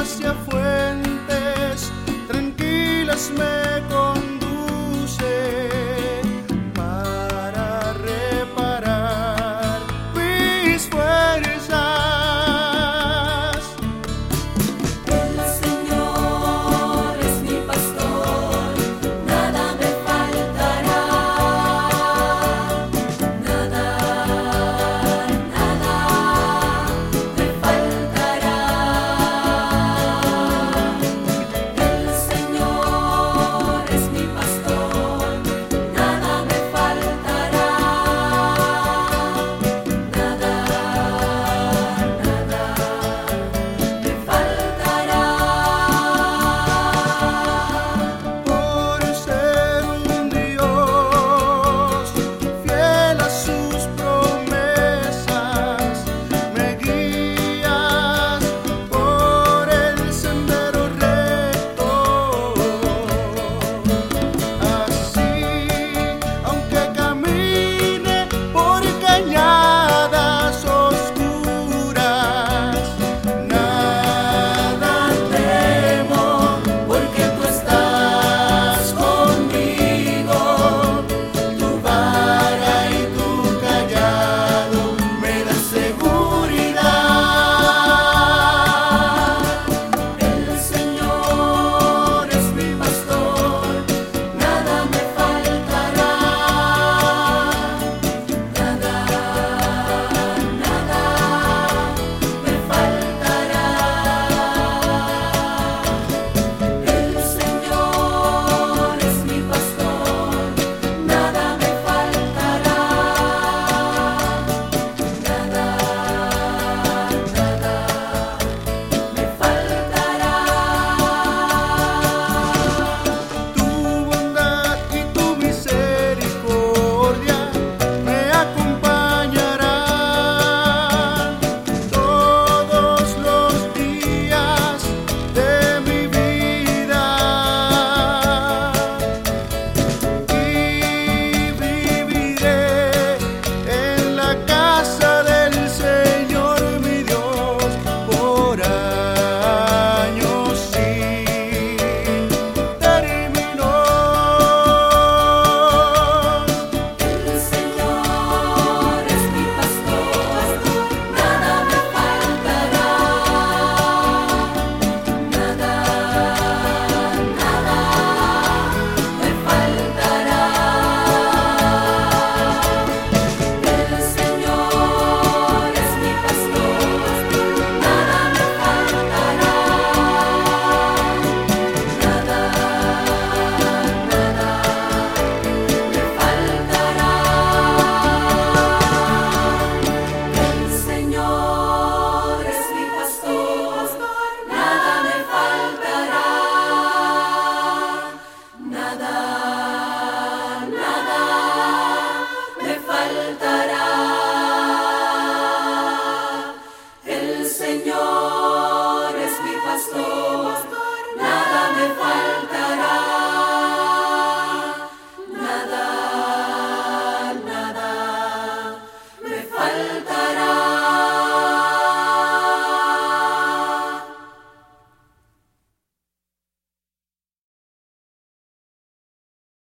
hacia fuentes tranquilas me